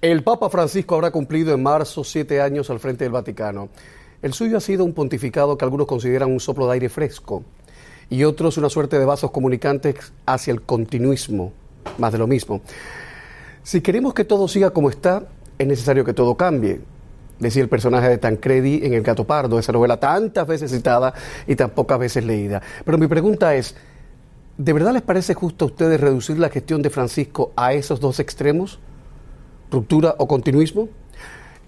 El Papa Francisco habrá cumplido en marzo siete años al frente del Vaticano. El suyo ha sido un pontificado que algunos consideran un soplo de aire fresco y otros una suerte de vasos comunicantes hacia el continuismo, más de lo mismo. Si queremos que todo siga como está, es necesario que todo cambie, decía el personaje de Tancredi en El Gato Pardo, esa novela tantas veces citada y tan pocas veces leída. Pero mi pregunta es, ¿de verdad les parece justo a ustedes reducir la gestión de Francisco a esos dos extremos? Ruptura o continuismo?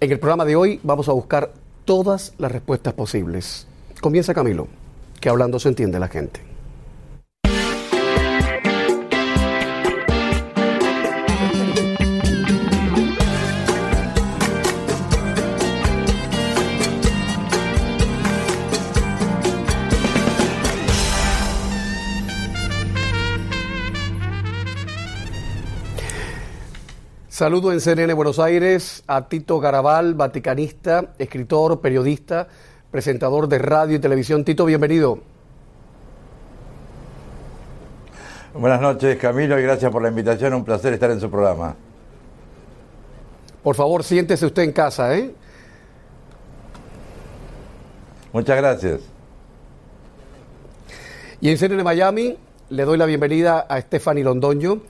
En el programa de hoy vamos a buscar todas las respuestas posibles. Comienza Camilo, que hablando se entiende la gente. Saludo en CNN Buenos Aires a Tito Garabal, vaticanista, escritor, periodista, presentador de radio y televisión. Tito, bienvenido. Buenas noches, Camilo, y gracias por la invitación. Un placer estar en su programa. Por favor, siéntese usted en casa, ¿eh? Muchas gracias. Y en CNN Miami le doy la bienvenida a Stephanie Londoño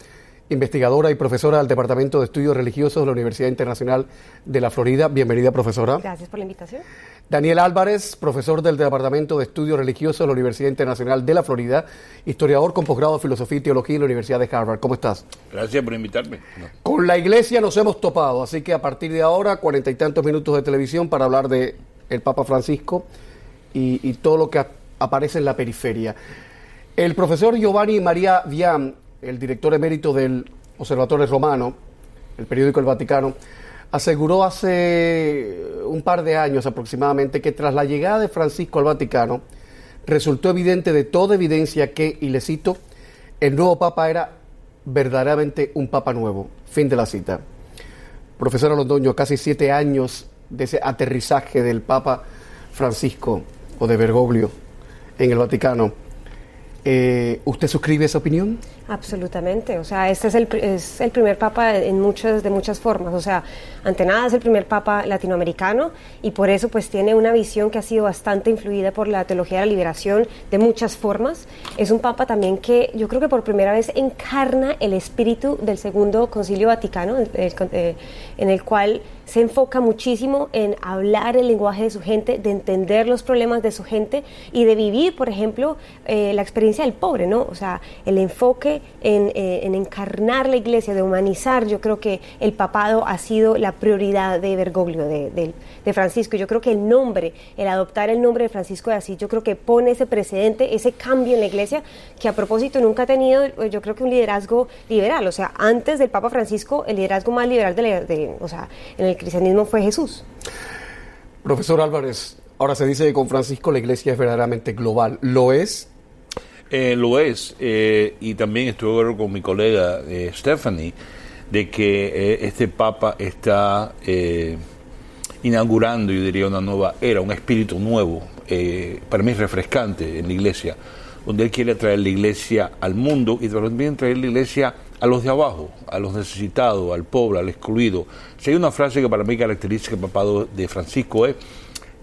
investigadora y profesora del Departamento de Estudios Religiosos de la Universidad Internacional de la Florida. Bienvenida, profesora. Gracias por la invitación. Daniel Álvarez, profesor del Departamento de Estudios Religiosos de la Universidad Internacional de la Florida, historiador con posgrado de Filosofía y Teología en la Universidad de Harvard. ¿Cómo estás? Gracias por invitarme. Con la iglesia nos hemos topado, así que a partir de ahora, cuarenta y tantos minutos de televisión para hablar de el Papa Francisco y, y todo lo que aparece en la periferia. El profesor Giovanni María Vian el director emérito del Observatorio Romano, el periódico El Vaticano, aseguró hace un par de años aproximadamente que tras la llegada de Francisco al Vaticano, resultó evidente de toda evidencia que, y le cito, el nuevo Papa era verdaderamente un Papa nuevo. Fin de la cita. Profesor Londoño, casi siete años de ese aterrizaje del Papa Francisco o de Bergoglio en el Vaticano. Eh, ¿Usted suscribe esa opinión? Absolutamente, o sea, este es el, es el primer papa en muchas, de muchas formas, o sea, ante nada es el primer papa latinoamericano y por eso pues tiene una visión que ha sido bastante influida por la teología de la liberación de muchas formas. Es un papa también que yo creo que por primera vez encarna el espíritu del segundo concilio vaticano, en el cual se enfoca muchísimo en hablar el lenguaje de su gente, de entender los problemas de su gente y de vivir, por ejemplo, eh, la experiencia del pobre, ¿no? O sea, el enfoque eh, en, encarnar la iglesia, de humanizar, yo creo que el papado ha sido la prioridad de Bergoglio, de, Francisco. Yo creo que el nombre, el adoptar el nombre de Francisco de Asís, yo creo que pone ese precedente, ese cambio en la iglesia, que a propósito nunca ha tenido, yo creo que un liderazgo liberal. O sea, antes del Papa Francisco, el liderazgo más liberal de, o sea, en el cristianismo fue Jesús. Profesor Álvarez, ahora se dice que con Francisco la iglesia es verdaderamente global. ¿Lo es? Eh, lo es, eh, y también estuve hablando con mi colega eh, Stephanie de que este Papa está inaugurando, yo diría, una nueva era, un espíritu nuevo, para mí refrescante en la iglesia, donde él quiere traer la iglesia al mundo y también traer la iglesia a los de abajo, a los necesitados, al pobre, al excluido. Si hay una frase que para mí caracteriza el papado de Francisco es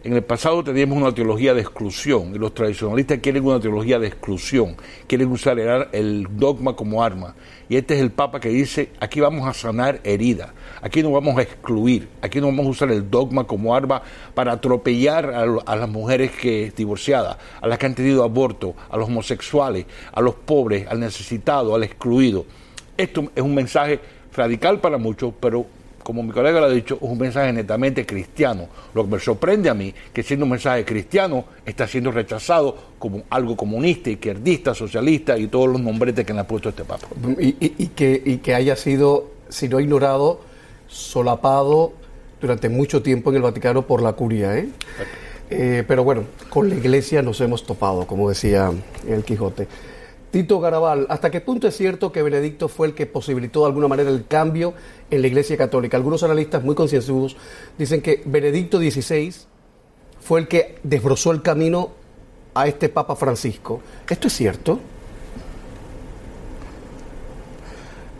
en el pasado teníamos una teología de exclusión y los tradicionalistas quieren una teología de exclusión, quieren usar el dogma como arma. Y este es el Papa que dice, aquí vamos a sanar heridas, aquí no vamos a excluir, aquí no vamos a usar el dogma como arma para atropellar a, las mujeres que divorciadas, a las que han tenido aborto, a los homosexuales, a los pobres, al necesitado, al excluido. Esto es un mensaje radical para muchos, pero como mi colega lo ha dicho, es un mensaje netamente cristiano. Lo que me sorprende a mí, que siendo un mensaje cristiano, está siendo rechazado como algo comunista, izquierdista, socialista y todos los nombretes que le ha puesto este Papa. Y, que, y que haya sido, si no ignorado, solapado durante mucho tiempo en el Vaticano por la curia. ¿eh? Eh, pero bueno, con la iglesia nos hemos topado, como decía el Quijote. Tito Garabal, ¿hasta qué punto es cierto que Benedicto fue el que posibilitó de alguna manera el cambio en la Iglesia Católica? Algunos analistas muy concienzudos dicen que Benedicto XVI fue el que desbrozó el camino a este Papa Francisco. ¿Esto es cierto?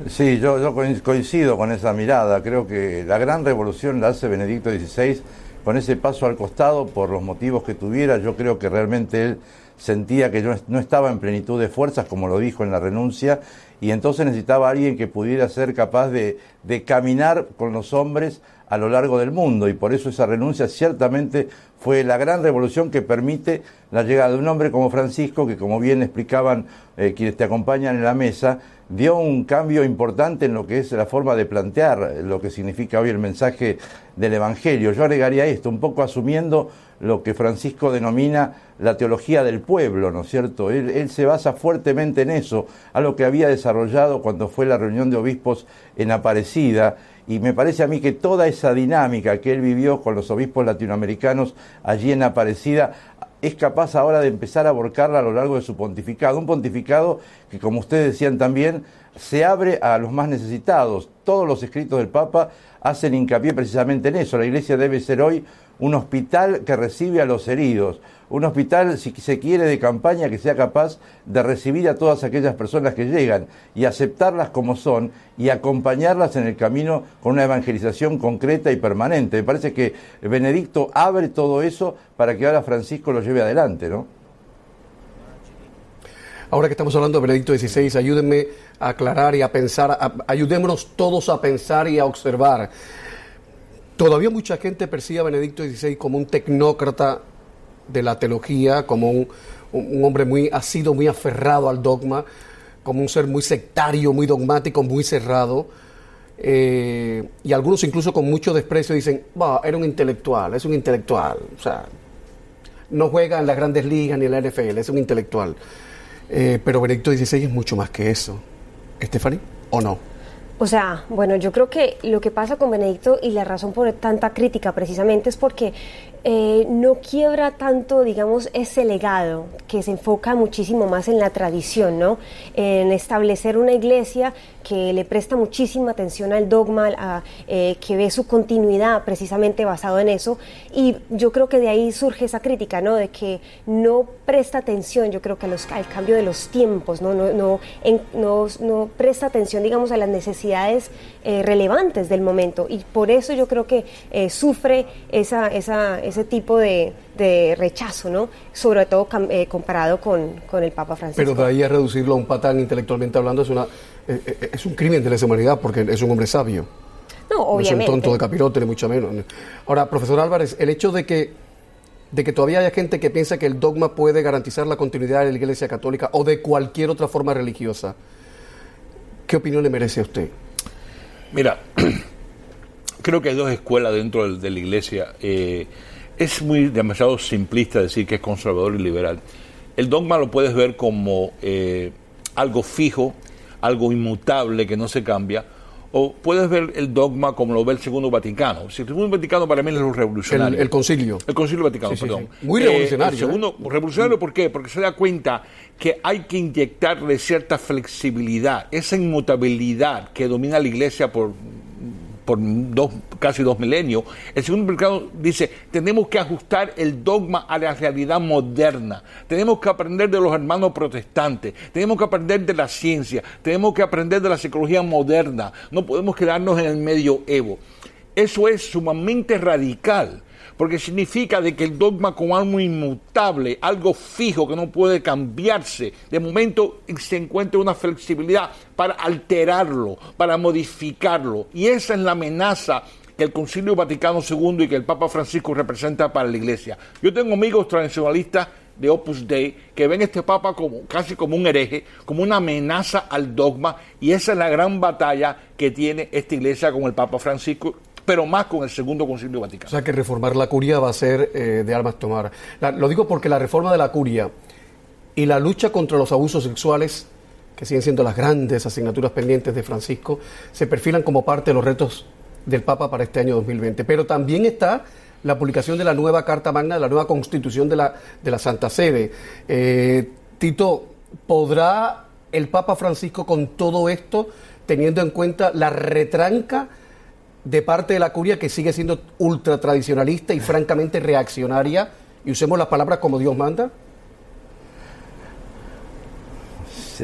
Sí, yo, yo coincido con esa mirada. Creo que la gran revolución la hace Benedicto XVI con ese paso al costado por los motivos que tuviera. Yo creo que realmente él sentía que yo no estaba en plenitud de fuerzas, como lo dijo en la renuncia, y entonces necesitaba a alguien que pudiera ser capaz de, caminar con los hombres a lo largo del mundo y por eso esa renuncia ciertamente fue la gran revolución que permite la llegada de un hombre como Francisco, que como bien explicaban eh, quienes te acompañan en la mesa, dio un cambio importante en lo que es la forma de plantear lo que significa hoy el mensaje del Evangelio. Yo agregaría esto, un poco asumiendo lo que Francisco denomina la teología del pueblo, ¿no es cierto? Él, él, se basa fuertemente en eso, algo que había desarrollado cuando fue la reunión de obispos en Aparecida y me parece a mí que toda esa dinámica que él vivió con los obispos latinoamericanos allí en Aparecida es capaz ahora de empezar a aborcarla a lo largo de su pontificado. Un pontificado que, como ustedes decían también, se abre a los más necesitados. Todos los escritos del Papa hacen hincapié precisamente en eso. La Iglesia debe ser hoy un hospital que recibe a los heridos, un hospital, si se quiere, de campaña que sea capaz de recibir a todas aquellas personas que llegan y aceptarlas como son y acompañarlas en el camino con una evangelización concreta y permanente. Me parece que Benedicto abre todo eso para que ahora Francisco lo lleve adelante, ¿no? Ahora que estamos hablando de Benedicto XVI, ayúdenme a aclarar y a pensar, ayudémonos todos a pensar y a observar. Todavía mucha gente percibe a Benedicto XVI como un tecnócrata de la teología, como un, hombre muy, ha sido muy aferrado al dogma, como un ser muy sectario, muy dogmático, muy cerrado. Eh, y algunos incluso con mucho desprecio dicen, va, era un intelectual, es un intelectual. O sea, no juega en las grandes ligas ni en la NFL, es un intelectual. Eh, pero Benedicto XVI es mucho más que eso. ¿Estefani? ¿O no? O sea, bueno, yo creo que lo que pasa con Benedicto y la razón por tanta crítica precisamente es porque eh, no quiebra tanto, digamos, ese legado que se enfoca muchísimo más en la tradición, ¿no? En establecer una iglesia que le presta muchísima atención al dogma, eh, que ve su continuidad precisamente basado en eso. Y yo creo que de ahí surge esa crítica, ¿no? De que no presta atención, yo creo que al cambio de los tiempos, ¿no? No, presta atención, digamos, a las necesidades eh, relevantes del momento y por eso yo creo que sufre esa, esa, ese tipo de, rechazo, ¿no? sobre todo eh, comparado con, con, el Papa Francisco. Pero de ahí a reducirlo a un patán intelectualmente hablando es, una, es un crimen de lesa humanidad porque es un hombre sabio. No, obviamente. es un tonto de capirote, ni mucho menos. Ahora, profesor Álvarez, el hecho de que de que todavía haya gente que piensa que el dogma puede garantizar la continuidad de la Iglesia Católica o de cualquier otra forma religiosa. ¿Qué opinión le merece a usted? Mira, creo que hay dos escuelas dentro de, la iglesia. Eh, es muy demasiado simplista decir que es conservador y liberal. El dogma lo puedes ver como eh, algo fijo, algo inmutable que no se cambia, o puedes ver el dogma como lo ve el Segundo Vaticano. el Segundo Vaticano para mí es lo revolucionario. El, concilio. El concilio Vaticano, perdón. Muy revolucionario. el segundo, ¿eh? revolucionario, ¿por qué? Porque se da cuenta que hay que inyectarle cierta flexibilidad, esa inmutabilidad que domina la Iglesia por por dos, casi dos milenios, el segundo mercado dice, tenemos que ajustar el dogma a la realidad moderna, tenemos que aprender de los hermanos protestantes, tenemos que aprender de la ciencia, tenemos que aprender de la psicología moderna, no podemos quedarnos en el medio evo. Eso es sumamente radical porque significa de que el dogma como algo inmutable, algo fijo que no puede cambiarse, de momento se encuentra una flexibilidad para alterarlo, para modificarlo. Y esa es la amenaza que el Concilio Vaticano II y que el Papa Francisco representa para la Iglesia. Yo tengo amigos tradicionalistas de Opus Dei que ven este Papa como casi como un hereje, como una amenaza al dogma, y esa es la gran batalla que tiene esta Iglesia con el Papa Francisco pero más con el segundo concilio vaticano. O sea que reformar la curia va a ser eh, de armas tomar. lo digo porque la reforma de la curia y la lucha contra los abusos sexuales, que siguen siendo las grandes asignaturas pendientes de Francisco, se perfilan como parte de los retos del Papa para este año 2020. Pero también está la publicación de la nueva Carta Magna, de la nueva Constitución de la, de la Santa Sede. Eh, Tito, ¿podrá el Papa Francisco con todo esto, teniendo en cuenta la retranca de parte de la curia que sigue siendo ultra tradicionalista y francamente reaccionaria, y usemos las palabras como Dios manda?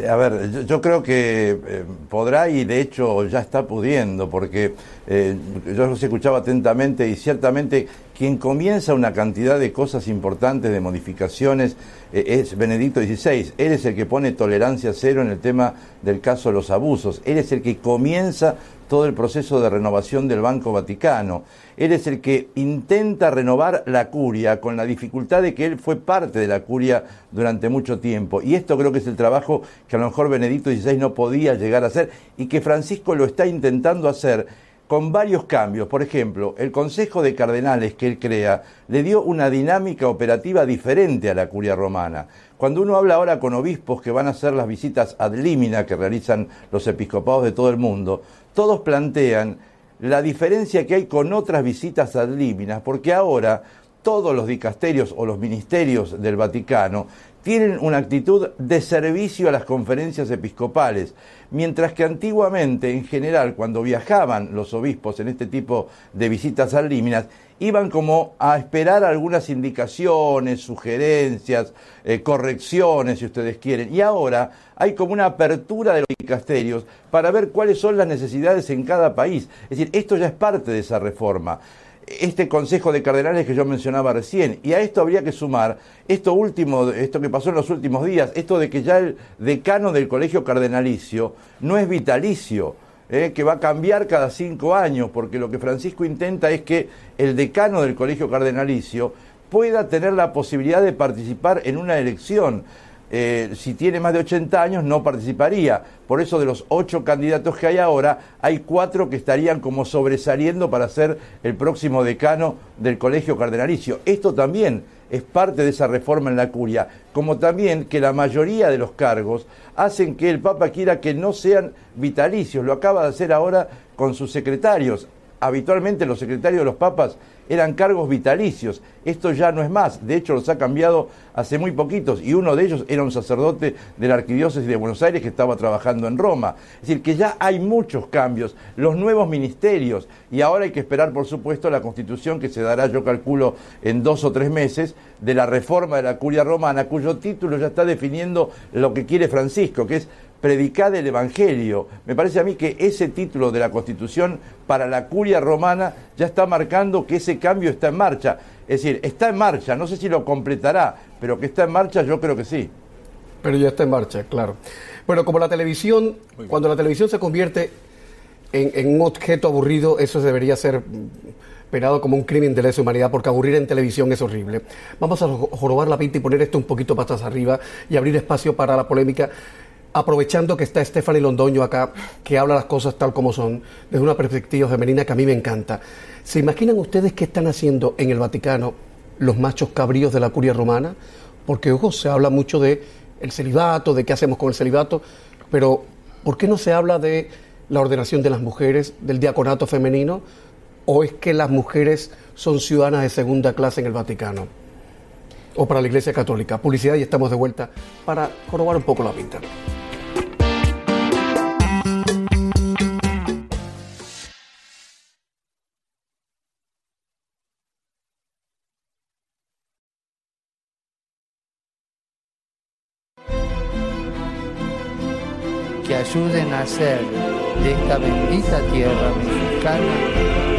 a ver, yo, creo que eh, podrá y de hecho ya está pudiendo, porque eh, yo los escuchaba atentamente y ciertamente quien comienza una cantidad de cosas importantes, de modificaciones, eh, es Benedicto XVI. Él es el que pone tolerancia cero en el tema del caso de los abusos. Él es el que comienza todo el proceso de renovación del Banco Vaticano. Él es el que intenta renovar la curia con la dificultad de que él fue parte de la curia durante mucho tiempo. Y esto creo que es el trabajo que a lo mejor Benedicto XVI no podía llegar a hacer y que Francisco lo está intentando hacer con varios cambios. Por ejemplo, el Consejo de Cardenales que él crea le dio una dinámica operativa diferente a la curia romana. Cuando uno habla ahora con obispos que van a hacer las visitas ad limina que realizan los episcopados de todo el mundo, todos plantean la diferencia que hay con otras visitas ad limina, porque ahora todos los dicasterios o los ministerios del Vaticano tienen una actitud de servicio a las conferencias episcopales, mientras que antiguamente, en general, cuando viajaban los obispos en este tipo de visitas al líminas, iban como a esperar algunas indicaciones, sugerencias, eh, correcciones, si ustedes quieren. Y ahora hay como una apertura de los dicasterios para ver cuáles son las necesidades en cada país. Es decir, esto ya es parte de esa reforma este Consejo de Cardenales que yo mencionaba recién. Y a esto habría que sumar esto último, esto que pasó en los últimos días, esto de que ya el decano del Colegio Cardenalicio no es vitalicio, eh, que va a cambiar cada cinco años, porque lo que Francisco intenta es que el decano del Colegio Cardenalicio pueda tener la posibilidad de participar en una elección. Eh, si tiene más de 80 años no participaría. Por eso de los ocho candidatos que hay ahora, hay cuatro que estarían como sobresaliendo para ser el próximo decano del Colegio Cardenalicio. Esto también es parte de esa reforma en la curia, como también que la mayoría de los cargos hacen que el Papa quiera que no sean vitalicios. Lo acaba de hacer ahora con sus secretarios. Habitualmente los secretarios de los papas eran cargos vitalicios. Esto ya no es más. De hecho, los ha cambiado hace muy poquitos. Y uno de ellos era un sacerdote de la Arquidiócesis de Buenos Aires que estaba trabajando en Roma. Es decir, que ya hay muchos cambios, los nuevos ministerios. Y ahora hay que esperar, por supuesto, la constitución que se dará, yo calculo, en dos o tres meses, de la reforma de la curia romana, cuyo título ya está definiendo lo que quiere Francisco, que es predicar el Evangelio. Me parece a mí que ese título de la Constitución para la curia romana ya está marcando que ese cambio está en marcha. Es decir, está en marcha, no sé si lo completará, pero que está en marcha yo creo que sí. Pero ya está en marcha, claro. Bueno, como la televisión, cuando la televisión se convierte en, un objeto aburrido, eso debería ser penado como un crimen de lesa humanidad, porque aburrir en televisión es horrible. Vamos a jorobar la pinta y poner esto un poquito patas arriba y abrir espacio para la polémica aprovechando que está Stephanie Londoño acá, que habla las cosas tal como son, desde una perspectiva femenina que a mí me encanta. ¿Se imaginan ustedes qué están haciendo en el Vaticano los machos cabríos de la curia romana? Porque, ojo, se habla mucho de el celibato, de qué hacemos con el celibato, pero ¿por qué no se habla de la ordenación de las mujeres, del diaconato femenino? ¿O es que las mujeres son ciudadanas de segunda clase en el Vaticano? O para la Iglesia Católica. Publicidad y estamos de vuelta para corroborar un poco la pinta. Ayuden a hacer de esta bendita tierra mexicana,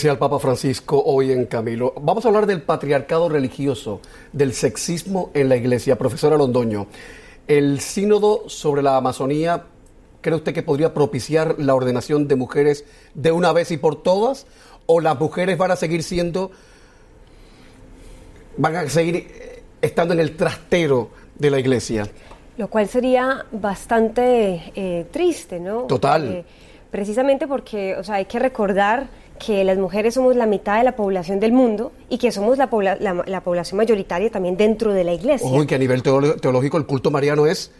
especial Papa Francisco hoy en Camilo. Vamos a hablar del patriarcado religioso, del sexismo en la iglesia. Profesora Londoño, ¿El sínodo sobre la Amazonía cree usted que podría propiciar la ordenación de mujeres de una vez y por todas? ¿O las mujeres van a seguir siendo, van a seguir eh, estando en el trastero de la iglesia? Lo cual sería bastante eh, triste, ¿no? Total. Eh, precisamente porque, o sea, hay que recordar que las mujeres somos la mitad de la población del mundo y que somos la, la- la población mayoritaria también dentro de la iglesia. Ojo, que a nivel teológico el culto mariano es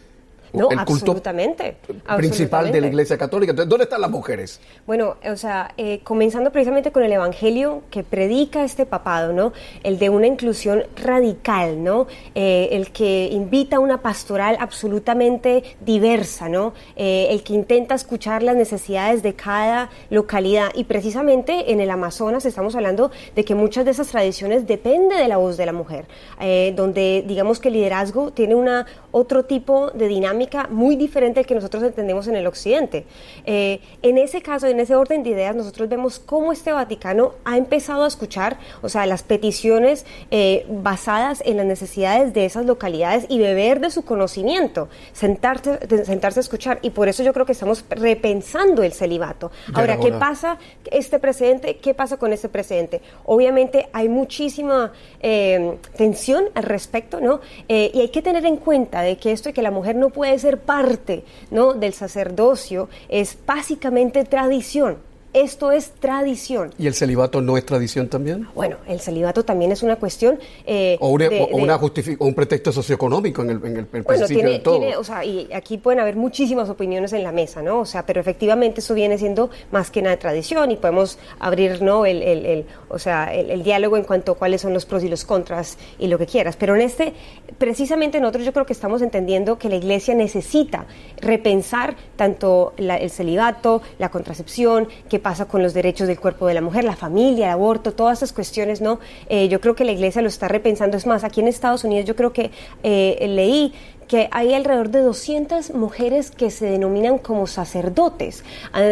no, el culto absolutamente. principal de absolutamente. la iglesia católica. Entonces, ¿dónde están las mujeres? Bueno, o sea, eh, comenzando precisamente con el evangelio que predica este papado, ¿no? El de una inclusión radical, ¿no? Eh, el que invita a una pastoral absolutamente diversa, ¿no? Eh, el que intenta escuchar las necesidades de cada localidad. Y precisamente en el Amazonas estamos hablando de que muchas de esas tradiciones depende de la voz de la mujer, eh, donde digamos que el liderazgo tiene una otro tipo de dinámica muy diferente al que nosotros entendemos en el occidente. Eh, en ese caso, en ese orden de ideas, nosotros vemos cómo este Vaticano ha empezado a escuchar, o sea, las peticiones eh, basadas en las necesidades de esas localidades y beber de su conocimiento, sentarse, sentarse a escuchar. Y por eso yo creo que estamos repensando el celibato. Ya Ahora, ¿qué pasa este precedente? ¿Qué pasa con este precedente? Obviamente hay muchísima eh, tensión al respecto, ¿no? Eh, y hay que tener en cuenta de que esto de que la mujer no puede ser parte, ¿no? Del sacerdocio es básicamente tradición. Esto es tradición. ¿Y el celibato no es tradición también? Bueno, el celibato también es una cuestión eh, ¿O, una- de- o una un pretexto socioeconómico en el, en el- en el bueno, principio tiene, de todo? tiene, o sea, y aquí pueden haber muchísimas opiniones en la mesa, ¿no? O sea, pero efectivamente eso viene siendo más que nada tradición y podemos abrir, ¿no? El, el- el- o sea, el, diálogo en cuanto a cuáles son los pros y los contras y lo que quieras. Pero en este, precisamente nosotros yo creo que estamos entendiendo que la Iglesia necesita repensar tanto la- el celibato, la contracepción, qué pasa con los derechos del cuerpo de la mujer, la familia, el aborto, todas esas cuestiones, ¿no? Eh, yo creo que la Iglesia lo está repensando. Es más, aquí en Estados Unidos yo creo que eh, leí que hay alrededor de 200 mujeres que se denominan como sacerdotes, Ah,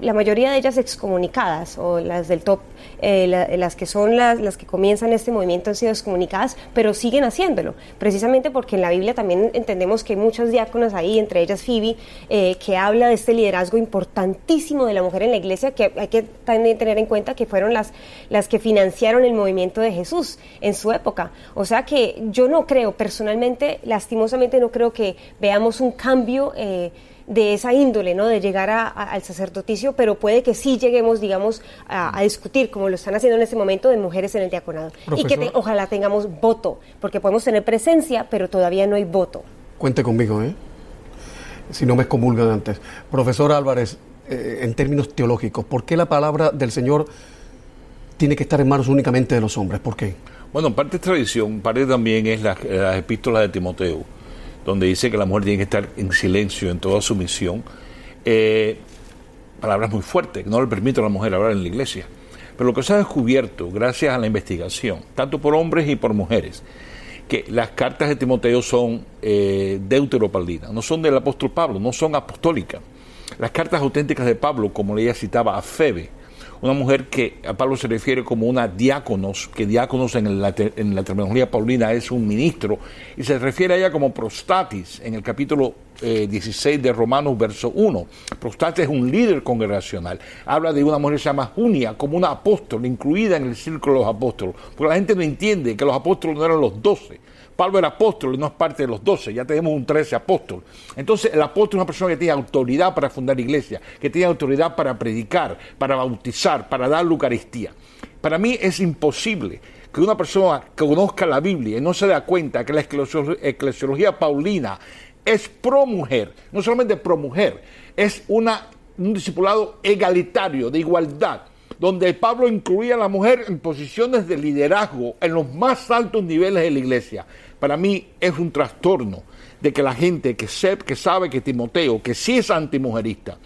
la mayoría de ellas excomunicadas o las del top, eh, la- las que son las, las que comienzan este movimiento han sido excomunicadas, pero siguen haciéndolo, precisamente porque en la Biblia también entendemos que hay muchas diáconas ahí, entre ellas Phoebe, eh, que habla de este liderazgo importantísimo de la mujer en la iglesia, que hay que también tener en cuenta que fueron las, las que financiaron el movimiento de Jesús en su época. O sea que yo no creo, personalmente, lastimosamente no creo que veamos un cambio eh, de esa índole, ¿no? De llegar a- a- al sacerdoticio, pero puede que sí lleguemos, digamos, a, a discutir, como lo están haciendo en este momento, de mujeres en el diaconado. Y que te- ojalá tengamos voto, porque podemos tener presencia, pero todavía no hay voto. Cuente conmigo, ¿eh? Si no me excomulgan antes. Profesor Álvarez, eh, en términos teológicos, ¿por qué la palabra del Señor tiene que estar en manos únicamente de los hombres? ¿Por qué? Bueno, parte es tradición, parte también es las, las epístolas de Timoteo, donde dice que la mujer tiene que estar en silencio en toda su misión. Eh, palabras muy fuertes, no le permiten a la mujer hablar en la iglesia. Pero lo que se ha descubierto, gracias a la investigación, tanto por hombres y por mujeres, que las cartas de Timoteo son eh, deuteropaulinas, no son del apóstol Pablo, no son apostólicas. Las cartas auténticas de Pablo, como ella citaba a Febe, una mujer que a Pablo se refiere como una diáconos, que diáconos en la, en la terminología paulina es un ministro, y se refiere a ella como prostatis en el capítulo eh, 16 de Romanos, verso 1. Prostatis es un líder congregacional. Habla de una mujer que se llama Junia, como una apóstol, incluida en el círculo de los apóstoles. Porque la gente no entiende que los apóstoles no eran los doce. Pablo era apóstol no es parte de los doce, ya tenemos un trece apóstol. Entonces, el apóstol es una persona que tiene autoridad para fundar iglesia, que tiene autoridad para predicar, para bautizar, para dar la Eucaristía. Para mí es imposible que una persona que conozca la Biblia y no se da cuenta que la eclesio- eclesiología paulina es pro mujer, no solamente pro mujer, es una, un discipulado egalitario, de igualdad donde Pablo incluía a la mujer en posiciones de liderazgo en los más altos niveles de la iglesia. Para mí es un trastorno de que la gente que, se- que sabe que Timoteo, que sí es antimujerista,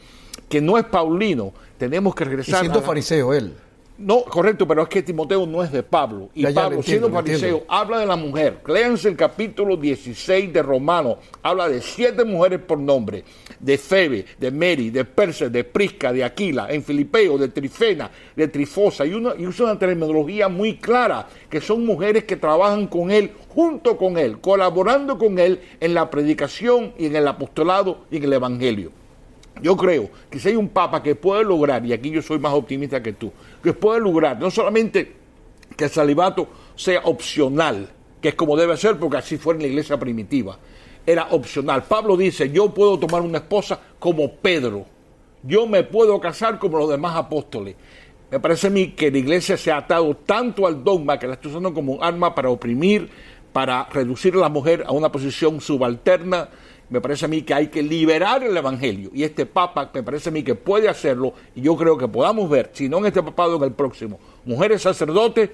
que no es paulino, tenemos que Y regresar siendo a la- fariseo él. No, correcto, pero es que Timoteo no es de Pablo. Y Ya, ya, Pablo, entiendo, siendo fariseo, habla de la mujer. Léanse el capítulo 16 de Romano. Habla de siete mujeres por nombre. De Febe, de Mary, de Perse, de Prisca, de Aquila, en Filipeo, de Trifena, de Trifosa. Y, uno, y usa una terminología muy clara, que son mujeres que trabajan con él, junto con él, colaborando con él en la predicación y en el apostolado y en el evangelio. Yo creo que si hay un papa que puede lograr, y aquí yo soy más optimista que tú, puede lograr no solamente que el celibato sea opcional, que es como debe ser, porque así fue en la iglesia primitiva, era opcional. Pablo dice, yo puedo tomar una esposa como Pedro, yo me puedo casar como los demás apóstoles. Me parece a mí que la iglesia se ha atado tanto al dogma que la está usando como un arma para oprimir, para reducir a la mujer a una posición subalterna. Me parece a mí que hay que liberar el evangelio y este papa me parece a mí que puede hacerlo y yo creo que podamos ver, si no en este papado, en el próximo, mujeres sacerdotes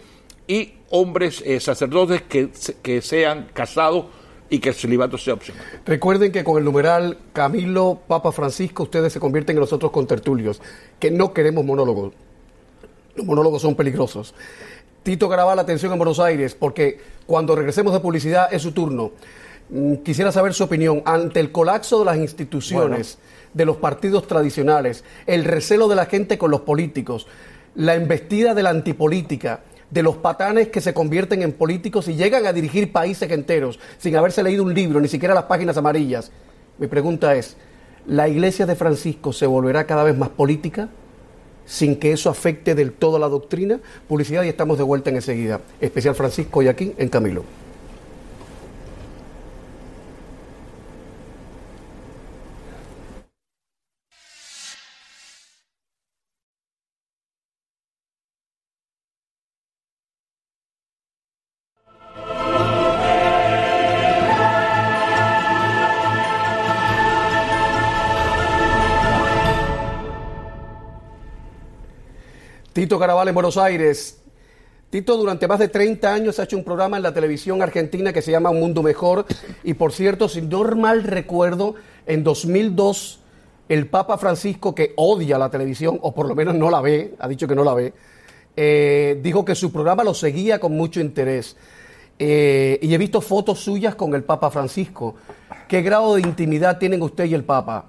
y hombres eh, sacerdotes que, que sean casados y que el celibato sea opcional. Recuerden que con el numeral Camilo, Papa Francisco, ustedes se convierten en nosotros con tertulios, que no queremos monólogos. Los monólogos son peligrosos. Tito Garabal, atención en Buenos Aires, porque cuando regresemos de publicidad es su turno. Mm, Quisiera saber su opinión ante el colapso de las instituciones, de los partidos tradicionales, el recelo de la gente con los políticos, la embestida de la antipolítica, de los patanes que se convierten en políticos y llegan a dirigir países enteros sin haberse leído un libro, ni siquiera las páginas amarillas. Mi pregunta es, ¿la iglesia de Francisco se volverá cada vez más política? sin que eso afecte del todo la doctrina. Publicidad y estamos de vuelta en enseguida. Especial Francisco y aquí en Camilo. Tito Caraval en Buenos Aires. Tito durante más de 30 años ha hecho un programa en la televisión argentina que se llama Un Mundo Mejor y por cierto, si no mal recuerdo, en 2002 el Papa Francisco, que odia la televisión, o por lo menos no la ve, ha dicho que no la ve, eh, dijo que su programa lo seguía con mucho interés. Eh, y he visto fotos suyas con el Papa Francisco. ¿Qué grado de intimidad tienen usted y el Papa?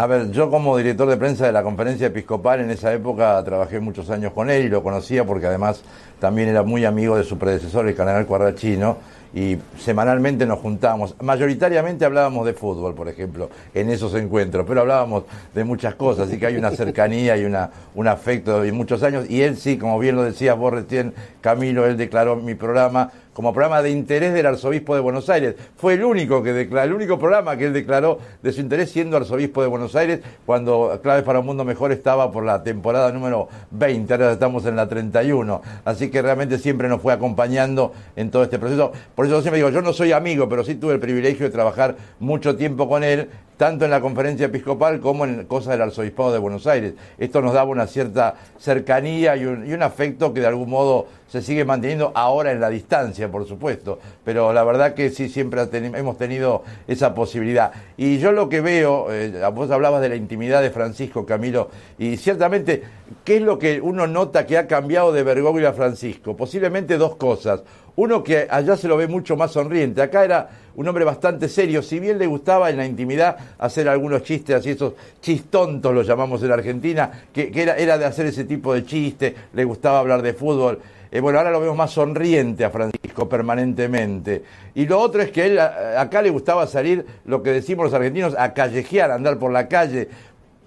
A ver, yo como director de prensa de la conferencia episcopal en esa época trabajé muchos años con él y lo conocía porque además también era muy amigo de su predecesor, el cardenal Cuarrachino, y semanalmente nos juntábamos. Mayoritariamente hablábamos de fútbol, por ejemplo, en esos encuentros, pero hablábamos de muchas cosas, así que hay una cercanía y una, un afecto de muchos años. Y él sí, como bien lo decías vos recién, Camilo, él declaró mi programa como programa de interés del arzobispo de Buenos Aires. Fue el único que declaró, el único programa que él declaró de su interés siendo arzobispo de Buenos Aires cuando Claves para un Mundo Mejor estaba por la temporada número 20, ahora estamos en la 31. Así que realmente siempre nos fue acompañando en todo este proceso. Por eso siempre digo, yo no soy amigo, pero sí tuve el privilegio de trabajar mucho tiempo con él, tanto en la conferencia episcopal como en cosas del arzobispado de Buenos Aires. Esto nos daba una cierta cercanía y un, afecto que de algún modo se sigue manteniendo ahora en la distancia, por supuesto, pero la verdad que sí siempre hemos tenido esa posibilidad. Y yo lo que veo, eh, vos hablabas de la intimidad de Francisco Camilo, y ciertamente, ¿qué es lo que uno nota que ha cambiado de Bergoglio a Francisco? Posiblemente dos cosas. Uno que allá se lo ve mucho más sonriente, acá era un hombre bastante serio, si bien le gustaba en la intimidad hacer algunos chistes, así esos chistontos los llamamos en Argentina, que, era, era de hacer ese tipo de chiste, le gustaba hablar de fútbol. Eh, bueno, ahora lo vemos más sonriente a Francisco permanentemente. Y lo otro es que él, acá le gustaba salir, lo que decimos los argentinos, a callejear, a andar por la calle,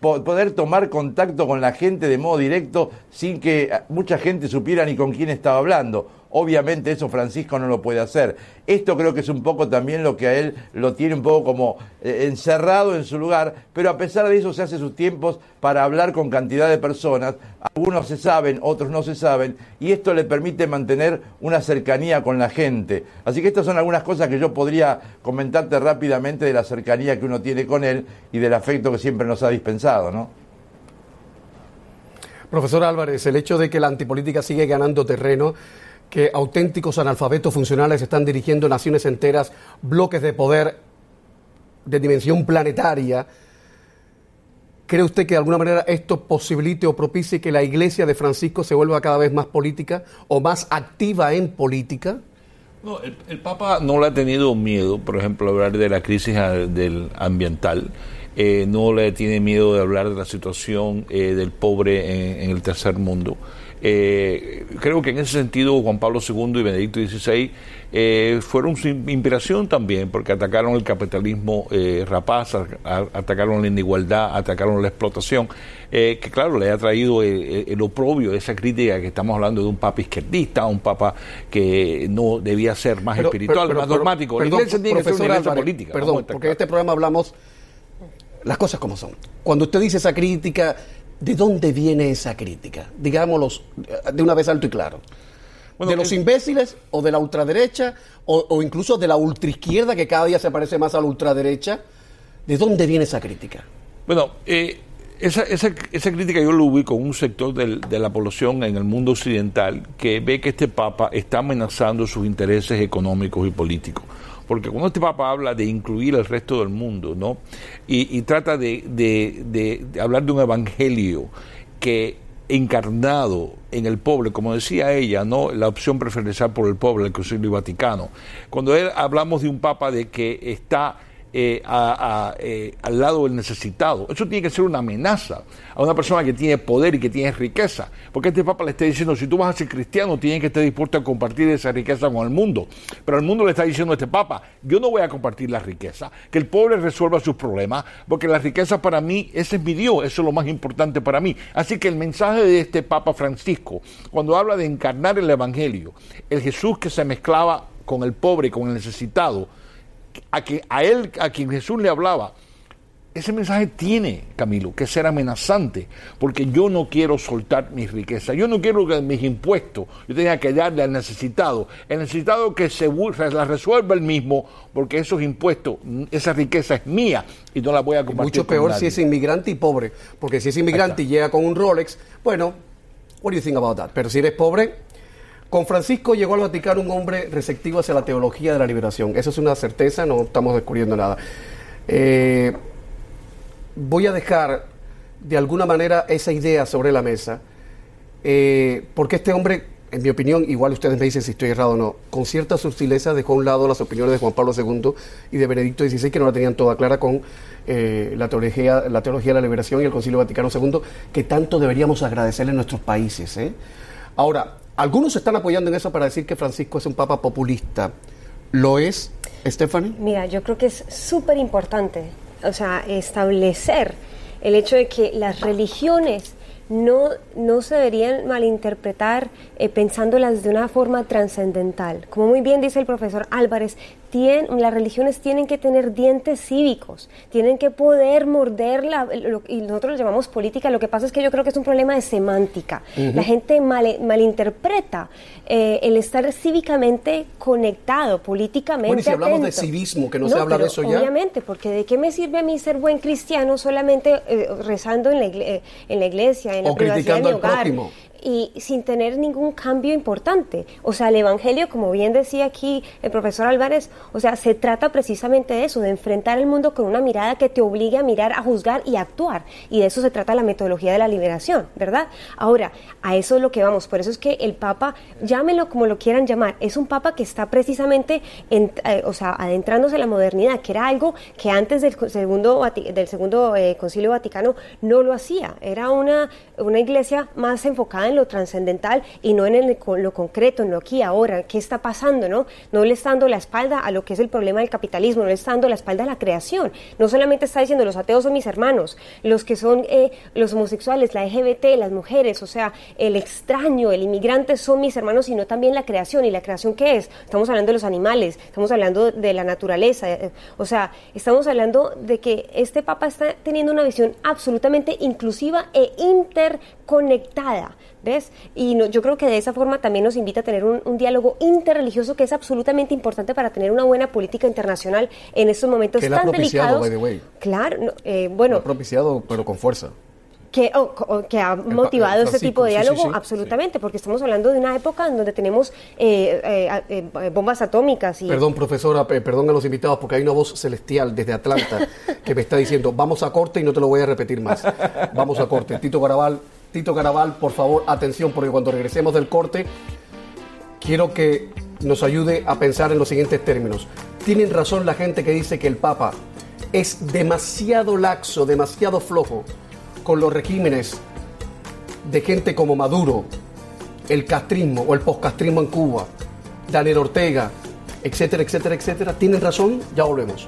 po- poder tomar contacto con la gente de modo directo sin que mucha gente supiera ni con quién estaba hablando. Obviamente eso Francisco no lo puede hacer. Esto creo que es un poco también lo que a él lo tiene un poco como eh, encerrado en su lugar, pero a pesar de eso se hace sus tiempos para hablar con cantidad de personas. Algunos se saben, otros no se saben, y esto le permite mantener una cercanía con la gente. Así que estas son algunas cosas que yo podría comentarte rápidamente de la cercanía que uno tiene con él y del afecto que siempre nos ha dispensado, ¿no? Profesor Álvarez, el hecho de que la antipolítica sigue ganando terreno, que auténticos analfabetos funcionales están dirigiendo naciones enteras, bloques de poder de dimensión planetaria, ¿Cree usted que de alguna manera esto posibilite o propicie que la iglesia de Francisco se vuelva cada vez más política o más activa en política? No, el, Papa no le ha tenido miedo, por ejemplo, hablar de la crisis del ambiental. Eh, no le tiene miedo de hablar de la situación eh, del pobre en el tercer mundo. Eh, creo que en ese sentido Juan Pablo II y Benedicto XVI eh, fueron su in- inspiración también, porque atacaron el capitalismo eh, rapaz, a- a- atacaron la inigualdad, atacaron la explotación, que claro, le ha traído el, oprobio, esa crítica que estamos hablando de un papa izquierdista, un papa que no debía ser más Pero- espiritual, pero- más dogmático. perdón, la iglesia tiene que ser una iglesia Álvarez, política. Perdón, porque en este programa hablamos las cosas como son. Cuando usted dice esa crítica, ¿de dónde viene esa crítica? Digámoslo de una vez alto y claro. Bueno, ¿De los es- imbéciles o de la ultraderecha o, o incluso de la ultraizquierda que cada día se parece más a la ultraderecha? ¿De dónde viene esa crítica? Bueno, eh, esa, esa, esa crítica yo lo ubico con un sector de la población en el mundo occidental que ve que este Papa está amenazando sus intereses económicos y políticos. Porque cuando este Papa habla de incluir al resto del mundo, ¿no? Y, y trata de, de- de- de hablar de un evangelio que encarnado en el pobre, como decía ella, ¿no? La opción preferencial por el pobre, el Concilio Vaticano. Cuando él hablamos de un Papa de que está eh, eh, al lado del necesitado. Eso tiene que ser una amenaza a una persona que tiene poder y que tiene riqueza. Porque este Papa le está diciendo, si tú vas a ser cristiano, tienes que estar dispuesto a compartir esa riqueza con el mundo. Pero el mundo le está diciendo a este Papa, yo no voy a compartir la riqueza, que el pobre resuelva sus problemas, porque la riqueza para mí, ese es mi Dios, eso es lo más importante para mí. Así que el mensaje de este Papa Francisco, cuando habla de encarnar el Evangelio, el Jesús que se mezclaba con el pobre con el necesitado, a, que, a él, a quien Jesús le hablaba, ese mensaje tiene, Camilo, que ser amenazante, porque yo no quiero soltar mis riquezas, yo no quiero que mis impuestos yo tenga que darle al necesitado, el necesitado que se la resuelva él mismo, porque esos impuestos, esa riqueza es mía y no la voy a compartir Mucho con peor nadie. si es inmigrante y pobre. Porque si es inmigrante y llega con un Rolex, bueno, what do you think about that? Pero si eres pobre, con Francisco llegó al Vaticano un hombre receptivo hacia la teología de la liberación. Eso es una certeza, no estamos descubriendo nada. Eh, voy a dejar de alguna manera esa idea sobre la mesa, eh, porque este hombre, en mi opinión, igual ustedes me dicen si estoy errado o no, con cierta sutileza dejó a un lado las opiniones de Juan Pablo II y de Benedicto XVI, que no la tenían toda clara con eh, la, teología, la teología de la liberación y el Concilio Vaticano II, que tanto deberíamos agradecerle en nuestros países. Ahora, algunos se están apoyando en eso para decir que Francisco es un papa populista. ¿Lo es, Stephanie? Mira, yo creo que es súper importante, o sea, establecer el hecho de que las religiones no, no se deberían malinterpretar eh, pensándolas de una forma trascendental. Como muy bien dice el profesor Álvarez, tien- las religiones tienen que tener dientes cívicos, tienen que poder morder, la, lo- y nosotros lo llamamos política, lo que pasa es que yo creo que es un problema de semántica. La gente mal- malinterpreta eh, el estar cívicamente conectado, políticamente Bueno, y si hablamos de civismo, que no se habla de eso ya. Obviamente, porque ¿de qué me sirve a mí ser buen cristiano solamente eh, rezando en la, igle- eh, en la iglesia, en la privacidad de mi al hogar? prójimo. Y sin tener ningún cambio importante. O sea, el Evangelio, como bien decía aquí el profesor Álvarez, o sea, se trata precisamente de eso, de enfrentar el mundo con una mirada que te obligue a mirar, a juzgar y a actuar. Y de eso se trata la metodología de la liberación, ¿verdad? Ahora, a eso es lo que vamos. Por eso es que el Papa, llámelo como lo quieran llamar, es un Papa que está precisamente, en- eh, o sea, adentrándose en la modernidad, que era algo que antes del segundo, del segundo eh, Concilio Vaticano no lo hacía. Era una, una iglesia más enfocada en lo trascendental y no en el- lo concreto, en lo aquí, ahora, qué está pasando, ¿no? No le está dando la espalda a lo que es el problema del capitalismo, no le está dando la espalda a la creación. No solamente está diciendo los ateos son mis hermanos, los que son eh, los homosexuales, la LGBT, las mujeres, o sea, el extraño, el inmigrante son mis hermanos, sino también la creación. ¿Y la creación qué es? Estamos hablando de los animales, estamos hablando de la naturaleza, eh, o sea, estamos hablando de que este Papa está teniendo una visión absolutamente inclusiva e interconectada. ¿Ves? Y no- yo creo que de esa forma también nos invita a tener un, un diálogo interreligioso que es absolutamente importante para tener una buena política internacional en estos momentos Que tan propiciado, delicados. by the way. Claro, no, eh, bueno, ha propiciado, pero con fuerza. que, que ha motivado el este tipo de sí, diálogo, sí, sí. absolutamente, porque estamos hablando de una época en donde tenemos eh, eh, eh, bombas atómicas y Perdón, profesora, pe- perdón a los invitados, porque hay una voz celestial desde Atlanta que me está diciendo, vamos a corte y no te lo voy a repetir más. Vamos a corte. Tito Garabal, Tito Garabal, por favor, atención, porque cuando regresemos del corte, quiero que nos ayude a pensar en los siguientes términos. Tienen razón la gente que dice que el Papa es demasiado laxo, demasiado flojo con los regímenes de gente como Maduro, el castrismo o el postcastrismo en Cuba, Daniel Ortega, etcétera, etcétera, etcétera. ¿Tienen razón? Ya volvemos.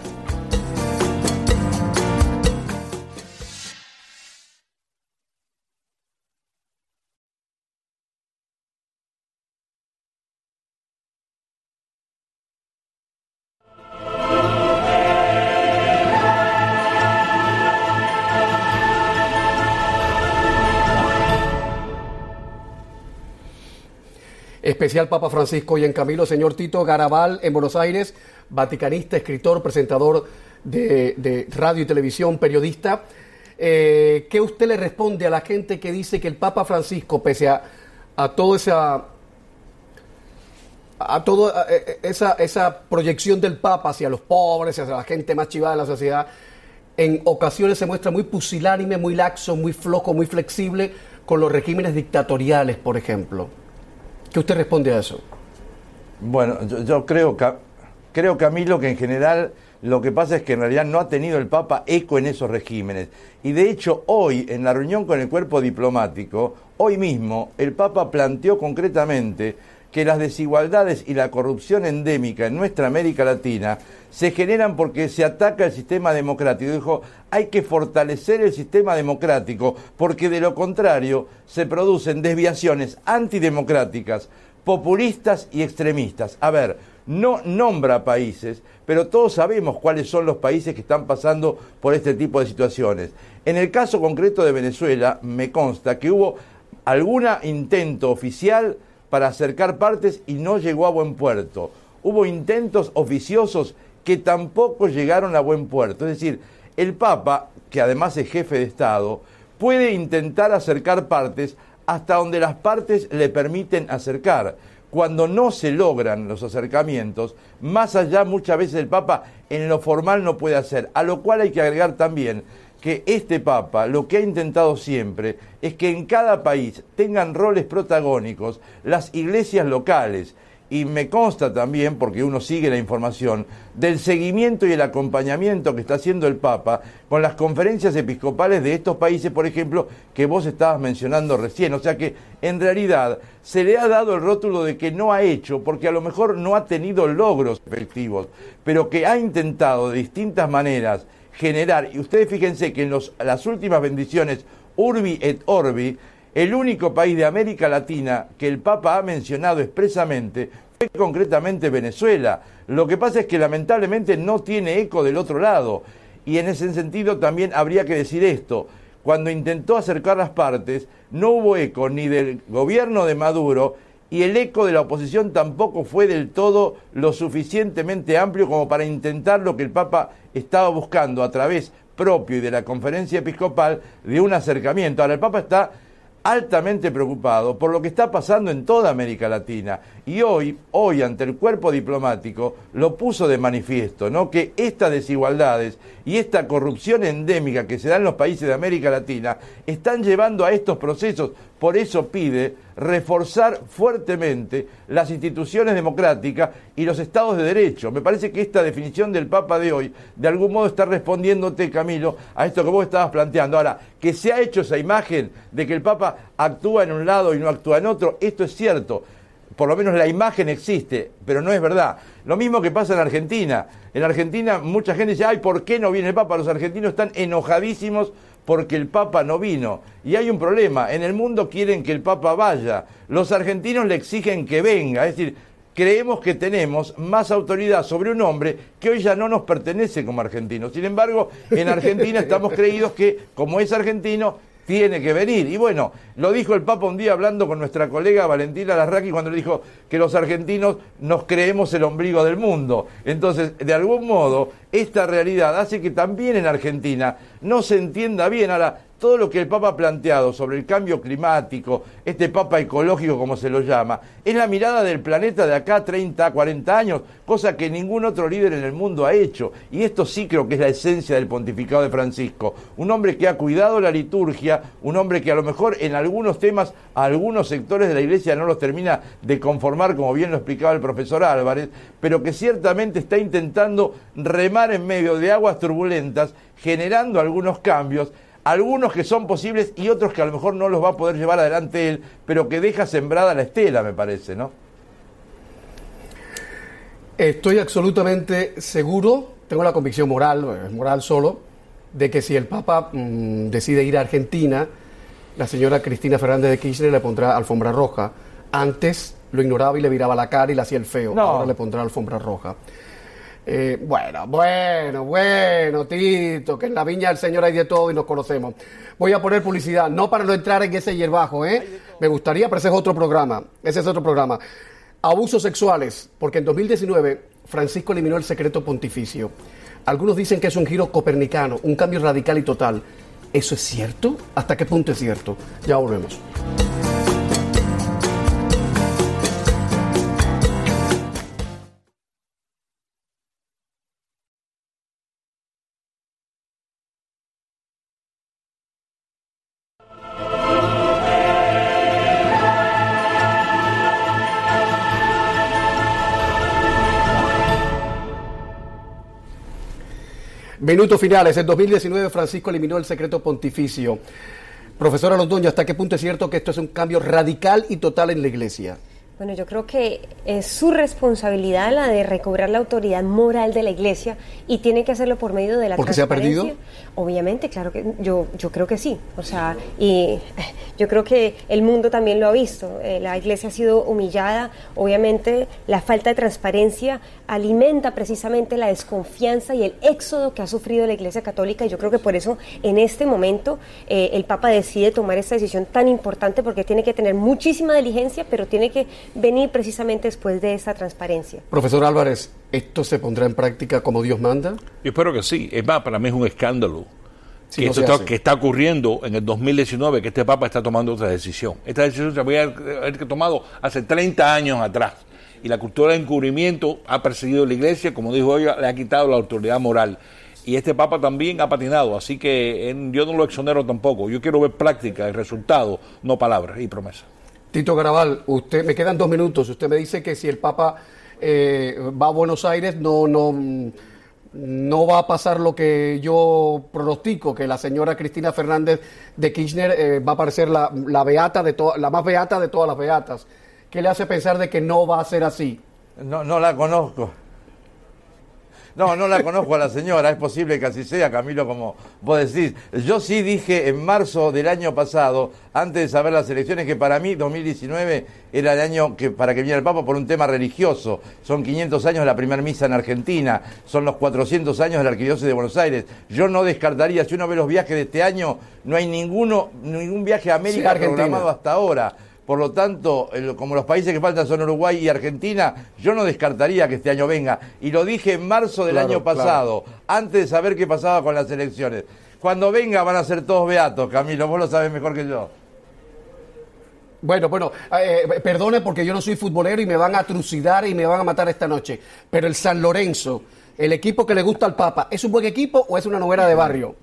Especial Papa Francisco y en Camilo, señor Tito Garabal en Buenos Aires, vaticanista, escritor, presentador de, radio y televisión, periodista. Eh, ¿Qué usted le responde a la gente que dice que el Papa Francisco, pese a, a toda esa a toda esa, esa proyección del Papa hacia los pobres, hacia la gente más chivada de la sociedad, en ocasiones se muestra muy pusilánime, muy laxo, muy flojo, muy flexible con los regímenes dictatoriales, por ejemplo? ¿Qué usted responde a eso? Bueno, yo, creo, Ca- creo, Camilo, que en general lo que pasa es que en realidad no ha tenido el Papa eco en esos regímenes. Y de hecho, hoy, en la reunión con el cuerpo diplomático, hoy mismo, el Papa planteó concretamente que las desigualdades y la corrupción endémica en nuestra América Latina se generan porque se ataca el sistema democrático. Dijo, hay que fortalecer el sistema democrático porque de lo contrario se producen desviaciones antidemocráticas, populistas y extremistas. A ver, no nombra países, pero todos sabemos cuáles son los países que están pasando por este tipo de situaciones. En el caso concreto de Venezuela, me consta que hubo algún intento oficial para acercar partes y no llegó a buen puerto. Hubo intentos oficiosos que tampoco llegaron a buen puerto. Es decir, el Papa, que además es jefe de Estado, puede intentar acercar partes hasta donde las partes le permiten acercar. Cuando no se logran los acercamientos, más allá muchas veces el Papa en lo formal no puede hacer. A lo cual hay que agregar también que este Papa lo que ha intentado siempre es que en cada país tengan roles protagónicos las iglesias locales. Y me consta también, porque uno sigue la información, del seguimiento y el acompañamiento que está haciendo el Papa con las conferencias episcopales de estos países, por ejemplo, que vos estabas mencionando recién. O sea que, en realidad, se le ha dado el rótulo de que no ha hecho, porque a lo mejor no ha tenido logros efectivos, pero que ha intentado de distintas maneras generar, y ustedes fíjense que en los, las últimas bendiciones Urbi et Orbi, el único país de América Latina que el Papa ha mencionado expresamente fue concretamente Venezuela. Lo que pasa es que lamentablemente no tiene eco del otro lado. Y en ese sentido también habría que decir esto. Cuando intentó acercar las partes, no hubo eco ni del gobierno de Maduro y el eco de la oposición tampoco fue del todo lo suficientemente amplio como para intentar lo que el Papa estaba buscando a través propio y de la conferencia episcopal de un acercamiento. Ahora, el Papa está altamente preocupado por lo que está pasando en toda América Latina y hoy, hoy ante el cuerpo diplomático lo puso de manifiesto, ¿no? Que estas desigualdades y esta corrupción endémica que se da en los países de América Latina están llevando a estos procesos. Por eso pide reforzar fuertemente las instituciones democráticas y los estados de derecho. Me parece que esta definición del Papa de hoy de algún modo está respondiéndote, Camilo, a esto que vos estabas planteando. Ahora, que se ha hecho esa imagen de que el Papa actúa en un lado y no actúa en otro, esto es cierto. Por lo menos la imagen existe, pero no es verdad. Lo mismo que pasa en Argentina. En Argentina mucha gente dice, ay, ¿por qué no viene el Papa? Los argentinos están enojadísimos porque el Papa no vino. Y hay un problema, en el mundo quieren que el Papa vaya, los argentinos le exigen que venga, es decir, creemos que tenemos más autoridad sobre un hombre que hoy ya no nos pertenece como argentinos. Sin embargo, en Argentina estamos creídos que como es argentino, tiene que venir. Y bueno, lo dijo el Papa un día hablando con nuestra colega Valentina Larraqui cuando le dijo que los argentinos nos creemos el ombligo del mundo. Entonces, de algún modo, esta realidad hace que también en Argentina no se entienda bien. Ahora, todo lo que el Papa ha planteado sobre el cambio climático, este Papa ecológico como se lo llama, es la mirada del planeta de acá 30, 40 años, cosa que ningún otro líder en el mundo ha hecho. Y esto sí creo que es la esencia del pontificado de Francisco. Un hombre que ha cuidado la liturgia, un hombre que a lo mejor en algunos temas a algunos sectores de la iglesia no los termina de conformar, como bien lo explicaba el profesor Álvarez, pero que ciertamente está intentando remar en medio de aguas turbulentas, generando algunos cambios algunos que son posibles y otros que a lo mejor no los va a poder llevar adelante él, pero que deja sembrada la estela, me parece, ¿no? Estoy absolutamente seguro, tengo la convicción moral, moral solo, de que si el Papa mm, decide ir a Argentina, la señora Cristina Fernández de Kirchner le pondrá alfombra roja. Antes lo ignoraba y le viraba la cara y le hacía el feo. Ahora le pondrá alfombra roja. Eh, bueno, bueno, bueno, Tito, que en la viña del Señor hay de todo y nos conocemos. Voy a poner publicidad, no para no entrar en ese hierbajo, ¿eh? Me gustaría, pero ese es otro programa. Ese es otro programa. Abusos sexuales, porque en 2019 Francisco eliminó el secreto pontificio. Algunos dicen que es un giro copernicano, un cambio radical y total. ¿Eso es cierto? ¿Hasta qué punto es cierto? Ya volvemos. Minutos finales. En 2019 Francisco eliminó el secreto pontificio. Profesora Londoño, ¿hasta qué punto es cierto que esto es un cambio radical y total en la Iglesia? Bueno, yo creo que es su responsabilidad la de recobrar la autoridad moral de la Iglesia y tiene que hacerlo por medio de la ¿Porque se ha perdido? Obviamente, claro que yo, yo creo que sí. O sea, y yo creo que el mundo también lo ha visto. Eh, la Iglesia ha sido humillada. Obviamente, la falta de transparencia alimenta precisamente la desconfianza y el éxodo que ha sufrido la Iglesia Católica. Y yo creo que por eso, en este momento, eh, el Papa decide tomar esta decisión tan importante porque tiene que tener muchísima diligencia, pero tiene que venir precisamente después de esa transparencia. Profesor Álvarez, ¿esto se pondrá en práctica como Dios manda? Yo espero que sí. Es más, para mí es un escándalo que, esto está, que, está, ocurriendo en el 2019, que este Papa está tomando otra decisión. Esta decisión se había haber tomado hace 30 años atrás. Y la cultura de encubrimiento ha perseguido la Iglesia, como dijo ella, le ha quitado la autoridad moral. Y este Papa también ha patinado, así que yo no lo exonero tampoco. Yo quiero ver práctica y resultados, no palabras y promesas. Tito Garabal, usted me quedan dos minutos. Usted me dice que si el Papa eh, va a Buenos Aires no no no va a pasar lo que yo pronostico, que la señora Cristina Fernández de Kirchner eh, va a parecer la, beata de la más beata de todas las beatas. ¿Qué le hace pensar de que no va a ser así? No, no la conozco. No, no la conozco a la señora, es posible que así sea, Camilo, como vos decís. Yo sí dije en marzo del año pasado, antes de saber las elecciones, que para mí 2019 era el año que para que viniera el Papa por un tema religioso. Son 500 años de la primera misa en Argentina, son los 400 años de la Arquidiócesis de Buenos Aires. Yo no descartaría, si uno ve los viajes de este año, no hay ninguno, ningún viaje a América programado hasta ahora. Por lo tanto, como los países que faltan son Uruguay y Argentina, yo no descartaría que este año venga. Y lo dije en marzo del año pasado, antes de saber qué pasaba con las elecciones. Cuando venga van a ser todos beatos, Camilo, vos lo sabes mejor que yo. Bueno, bueno, eh, perdone porque yo no soy futbolero y me van a trucidar y me van a matar esta noche. Pero el San Lorenzo, el equipo que le gusta al Papa, ¿es un buen equipo o es una novela de barrio?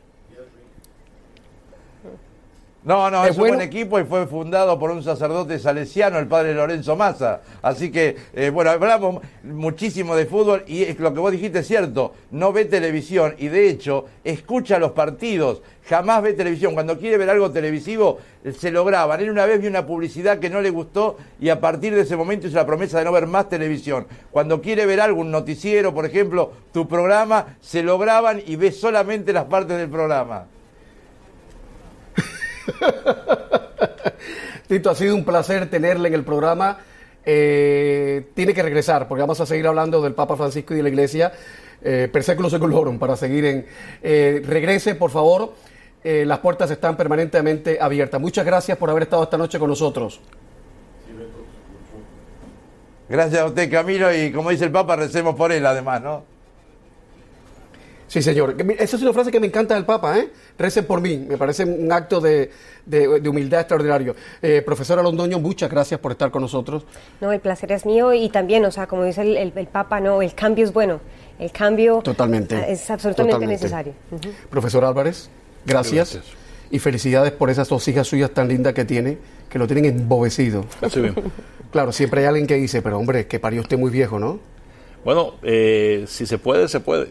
No, no, es, un buen equipo y fue fundado por un sacerdote salesiano, el padre Lorenzo Massa. Así que, eh, bueno, hablamos muchísimo de fútbol y lo que vos dijiste es cierto, no ve televisión y de hecho escucha los partidos, jamás ve televisión. Cuando quiere ver algo televisivo, se lo graban. Él una vez vio una publicidad que no le gustó y a partir de ese momento hizo la promesa de no ver más televisión. Cuando quiere ver algo, un noticiero, por ejemplo, tu programa, se lo graban y ve solamente las partes del programa. Tito, ha sido un placer tenerle en el programa. Eh, tiene que regresar porque vamos a seguir hablando del Papa Francisco y de la Iglesia eh, per seculo seculorum para seguir en... Eh, regrese, por favor. Eh, las puertas están permanentemente abiertas. Muchas gracias por haber estado esta noche con nosotros. Gracias a usted, Camilo, y como dice el Papa, recemos por él además, ¿no? Sí, señor. Esa es una frase que me encanta del Papa, ¿eh? Recen por mí. Me parece un acto de, de- de humildad extraordinario. Eh, profesora Londoño, muchas gracias por estar con nosotros. No, el placer es mío y también, o sea, como dice el, el- el Papa, no, el cambio es bueno. El cambio Totalmente. es absolutamente Totalmente. necesario. Profesor Álvarez, gracias. Gracias. Y felicidades por esas dos hijas suyas tan lindas que tiene, que lo tienen embobecido. Así mismo. Claro, siempre hay alguien que dice, pero hombre, que parió usted muy viejo, ¿no? Bueno, eh, si se puede, se puede.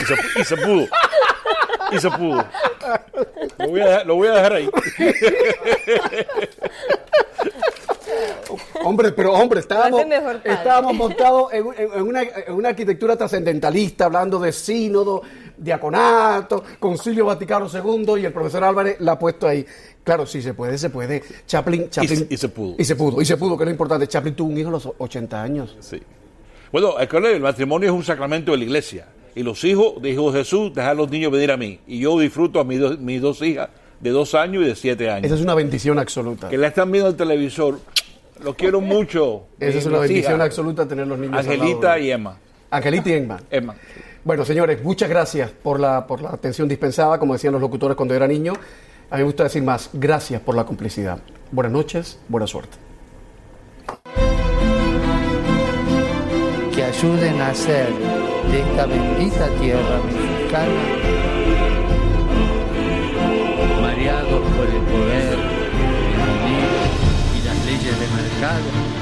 Y se, y se pudo. Y se pudo. Lo voy a dejar, lo voy a dejar ahí. Hombre, pero hombre, estábamos, estábamos montados en, en- en una, en una arquitectura trascendentalista, hablando de sínodo, diaconato, concilio Vaticano II, y el profesor Álvarez la ha puesto ahí. Claro, sí se puede, se puede. Chaplin, Chaplin y se pudo. Y se pudo, y se pudo, que es lo importante. Chaplin tuvo un hijo a los 80 años. Sí. Bueno, acuérdense, el matrimonio es un sacramento de la iglesia. Y los hijos, dijo Jesús, dejar a los niños venir a mí. Y yo disfruto a mis dos, mis dos hijas de dos años y de siete años. Esa es una bendición absoluta. Que la están viendo en el televisor. Los quiero mucho. Esa es una bendición hijas. absoluta tener los niños. Angelita y Emma. Angelita y Emma. Emma. Bueno, señores, muchas gracias por la, por la atención dispensada, como decían los locutores cuando era niño. A mí me gusta decir más, gracias por la complicidad. Buenas noches, buena suerte. Ayuden a hacer de esta bendita tierra mexicana, mareados por el poder, el dinero y las leyes de mercado,